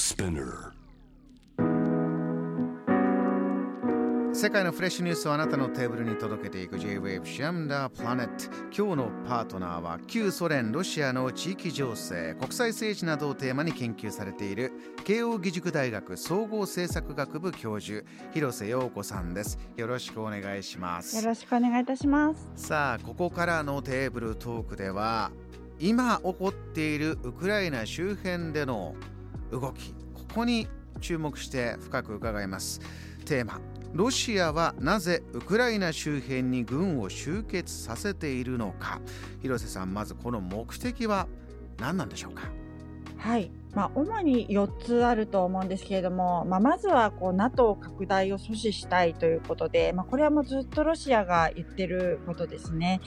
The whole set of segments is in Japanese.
Spinner. 世界のフレッシュニュースをあなたのテーブルに届けていく J-Wave シャムダープラネット。今日のパートナーは旧ソ連ロシアの地域情勢国際政治などをテーマに研究されている慶應義塾大学総合政策学部教授広瀬陽子さんです。よろしくお願いします。よろしくお願いいたします。さあここからのテーブルトークでは今起こっているウクライナ周辺での動きここに注目して深く伺います。テーマロシアはなぜウクライナ周辺に軍を集結させているのか。広瀬さんまずこの目的は何なんでしょうか？はい。まあ、主に4つあると思うんですけれども、まあ、まずはこう NATO 拡大を阻止したいということで、まあ、これはもうずっとロシアが言ってることですね。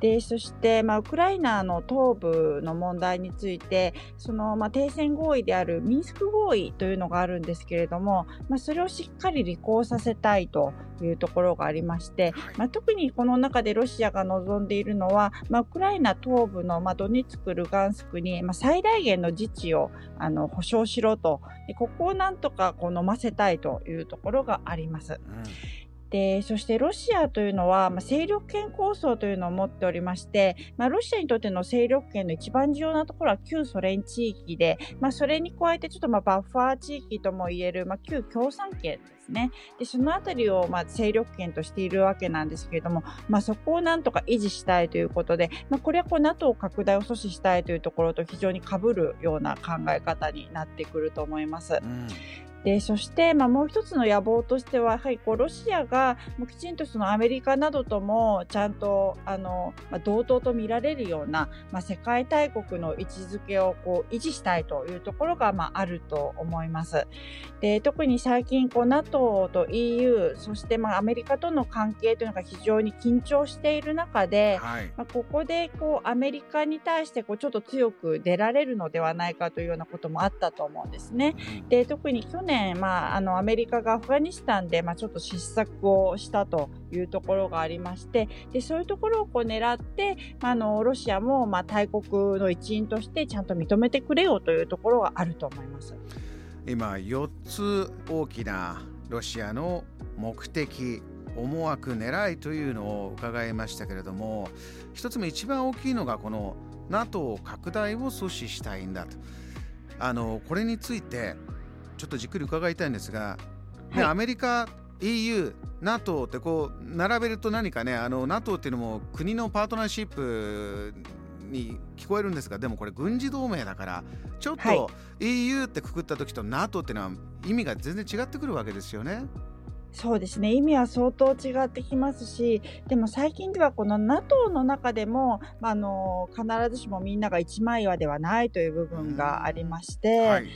でそして、まあ、ウクライナの東部の問題についてその、まあ、停戦合意であるミンスク合意というのがあるんですけれども、まあ、それをしっかり履行させたいというところがありまして、まあ、特にこの中でロシアが望んでいるのは、まあ、ウクライナ東部の、まあ、ドネツク、ルガンスクに、まあ、最大限の自治をあの保証しろとここをなんとかこう飲ませたいというところがあります。うんでそしてロシアというのは、まあ、勢力圏構想というのを持っておりまして、まあ、ロシアにとっての勢力圏の一番重要なところは旧ソ連地域で、まあ、それに加えてちょっとまあバッファー地域ともいえる、まあ、旧共産圏ですねでその辺りをまあ勢力圏としているわけなんですけれども、まあ、そこをなんとか維持したいということで、まあ、これはこう NATO 拡大を阻止したいというところと非常にかぶるような考え方になってくると思います。うんでそして、まあ、もう一つの野望としてはやはりこうロシアがもうきちんとそのアメリカなどともちゃんとあの、まあ、同等と見られるような、まあ、世界大国の位置づけをこう維持したいというところが、まあ、あると思います。で特に最近こう NATO と EU そしてまあアメリカとの関係というのが非常に緊張している中で、はい、まあ、ここでこうアメリカに対してこうちょっと強く出られるのではないかというようなこともあったと思うんですね。で特に去年年、まあ、あのアメリカがアフガニスタンで、まあ、ちょっと失策をしたというところがありましてでそういうところをこう狙って、まあ、のロシアも、まあ、大国の一員としてちゃんと認めてくれよというところがあると思います。今4つ大きなロシアの目的思惑狙いというのを伺いましたけれども一つ目一番大きいのがこの NATO 拡大を阻止したいんだと。あのこれについてちょっとじっくり伺いたいんですが、はい、アメリカ EU、NATO ってこう並べると何かねあの NATO っていうのも国のパートナーシップに聞こえるんですがでもこれ軍事同盟だからちょっと EU ってくくった時と NATO っていうのは意味が全然違ってくるわけですよね。そうですね。意味は相当違ってきますしでも最近ではこの NATO の中でも、まあ、の必ずしもみんなが一枚岩ではないという部分がありまして、はい、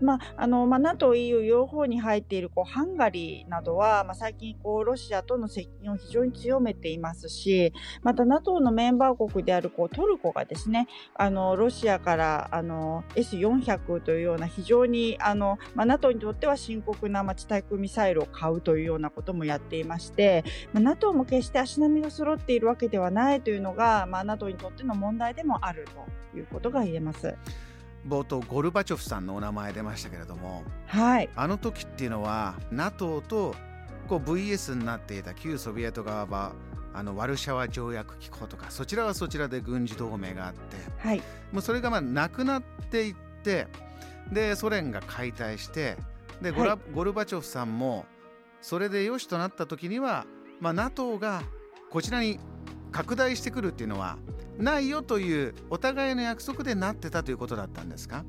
まああのまあ、NATO、EU 両方に入っているこうハンガリーなどは、まあ、最近こうロシアとの接近を非常に強めていますしまた NATO のメンバー国であるこうトルコがですねあのロシアからあの S400 というような非常にあの、まあ、NATO にとっては深刻な、地対空ミサイルを買うというようなこともやっていまして、まあ、NATO も決して足並みが揃っているわけではないというのが、まあ、NATO にとっての問題でもあるということが言えます。冒頭ゴルバチョフさんのお名前出ましたけれども、はい、あの時っていうのは NATO とこう VS になっていた旧ソビエト側はあのワルシャワ条約機構とかそちらはそちらで軍事同盟があって、はい、もうそれがまあなくなっていってでソ連が解体してでゴラ、はい、ゴルバチョフさんもそれでよしとなった時には、まあ、NATO がこちらに拡大してくるっていうのはないよというお互いの約束でなってたということだったんですか？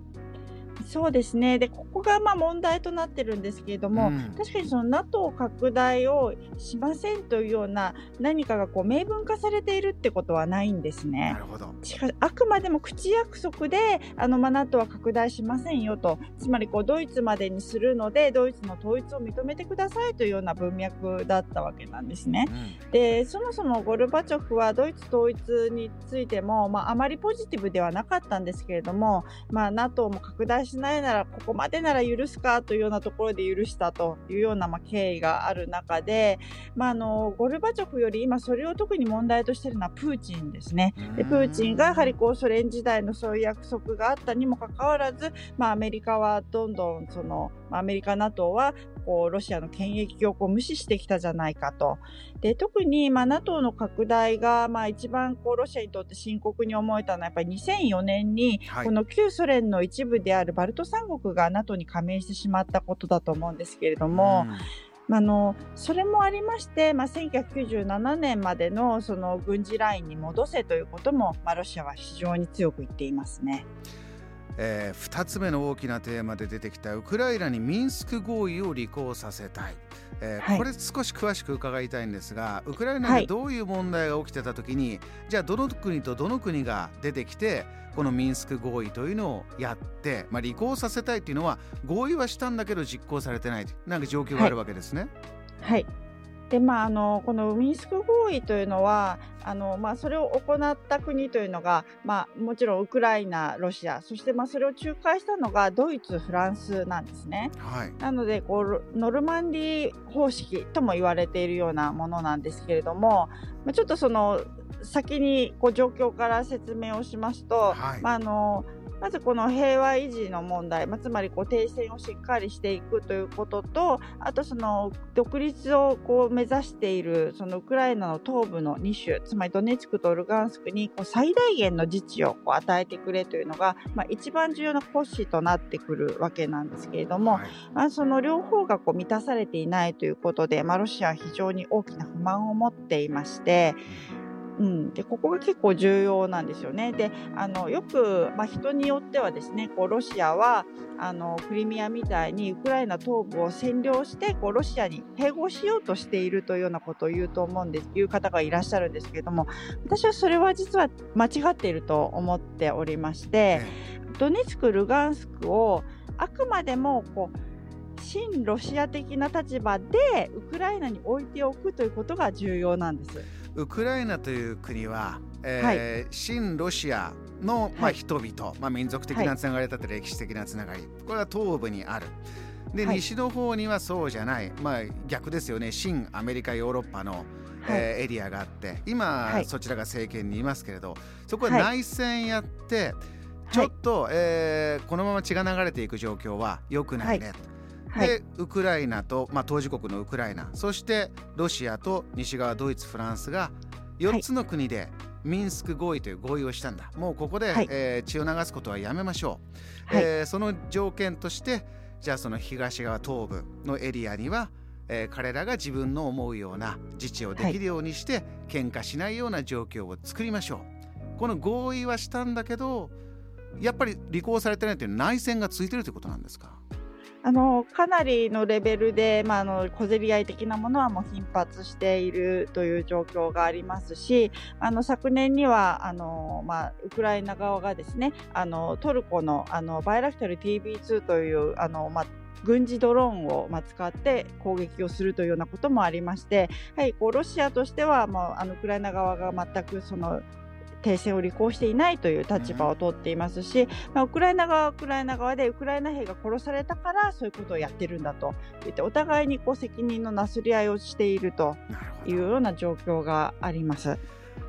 そうですね。でここがまあ問題となってるんですけれども、うん、確かにその NATO 拡大をしませんというような何かがこう明文化されているってことはないんですね。なるほど。しかしあくまでも口約束であの、まあ、NATO は拡大しませんよと。つまりこうドイツまでにするのでドイツの統一を認めてくださいというような文脈だったわけなんですね。うん、でそもそもゴルバチョフはドイツ統一についても、まあ、あまりポジティブではなかったんですけれども、まあ、NATO も拡大しないならここまでなら許すかというようなところで許したというようなまあ経緯がある中で、まあ、あのゴルバチョフより今それを特に問題としているのはプーチンですね。でプーチンがやはりこうソ連時代のそういう約束があったにもかかわらず、まあ、アメリカはどんどんそのアメリカ NATO はこうロシアの権益をこう無視してきたじゃないかと。で特にまあ NATO の拡大がまあ一番こうロシアにとって深刻に思えたのはやっぱり2004年にこの旧ソ連の一部であるバルト三国が NATO に加盟してしまったことだと思うんですけれども。あのそれもありまして、まあ、1997年までのその軍事ラインに戻せということも、まあ、ロシアは非常に強く言っていますね。えー、2つ目の大きなテーマで出てきたウクライナにミンスク合意を履行させたい、えーはい、これ少し詳しく伺いたいんですがウクライナでどういう問題が起きてた時に、はい、じゃあどの国とどの国が出てきてこのミンスク合意というのをやって、まあ、履行させたいというのは合意はしたんだけど実行されてないなんか状況があるわけですね。はい、はいでまあ、あのこのミンスク合意というのはあの、まあ、それを行った国というのが、まあ、もちろんウクライナ、ロシアそしてまあそれを仲介したのがドイツ、フランスなんですね。はい、なのでこうノルマンディー方式とも言われているようなものなんですけれども、まあ、ちょっとその先にこう状況から説明をしますと、はい、まあ、あのまずこの平和維持の問題、まあ、つまりこう停戦をしっかりしていくということとあとその独立をこう目指しているそのウクライナの東部の2州つまりドネツクとルガンスクにこう最大限の自治をこう与えてくれというのが、まあ、一番重要な骨子となってくるわけなんですけれども、はい、まあ、その両方がこう満たされていないということで、まあ、ロシアは非常に大きな不満を持っていまして、うん、でここが結構重要なんですよね。であのよく、まあ、人によってはですねこうロシアはあのクリミアみたいにウクライナ東部を占領してこうロシアに併合しようとしているというようなことを言うと思うんですいう方がいらっしゃるんですけれども私はそれは実は間違っていると思っておりましてドネツク、ルガンスクをあくまでもこう親ロシア的な立場でウクライナに置いておくということが重要なんです。ウクライナという国は、えーはい、親ロシアの、まあ、人々、はい、まあ、民族的なつながりだったり歴史的なつながり。これは東部にある。で、はい、西の方にはそうじゃない、まあ、逆ですよね。新アメリカヨーロッパの、はい、えー、エリアがあって。今、はい、そちらが政権にいますけれど。そこは内戦やって、ちょっと、えー、このまま血が流れていく状況は良くないね、はい、でウクライナと、まあ、当事国のウクライナそしてロシアと西側ドイツフランスが4つの国でミンスク合意という合意をしたんだ。もうここで、はい、えー、血を流すことはやめましょう、はい、えー、その条件としてじゃあその東側東部のエリアにはえー、彼らが自分の思うような自治をできるようにして、はい、喧嘩しないような状況を作りましょう。この合意はしたんだけどやっぱり履行されてないという内戦が続いてるということなんですか？あのかなりのレベルで、まあ、あの小競り合い的なものはもう頻発しているという状況がありますしあの昨年にはあの、まあ、ウクライナ側がですねあのトルコのあのバイラクタル TB2 というあの、まあ軍事ドローンを使って攻撃をするというようなこともありまして、はい、こうロシアとしてはもうあのウクライナ側が全くその停戦を履行していないという立場を取っていますし、まあ、ウクライナ側はウクライナ側でウクライナ兵が殺されたからそういうことをやってるんだと言ってお互いにこう責任のなすり合いをしているというような状況があります。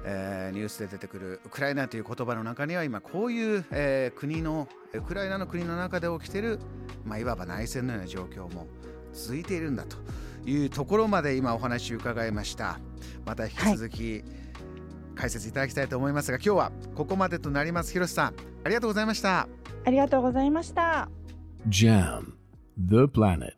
えー、ニュースで出てくるウクライナという言葉の中には今こういう、えー、国のウクライナの国の中で起きている、まあ、いわば内戦のような状況も続いているんだというところまで今お話を伺いました。また引き続き、はい解説いただきたいと思いますが今日はここまでとなります。広瀬さんありがとうございました。ありがとうございました。JAM The Planet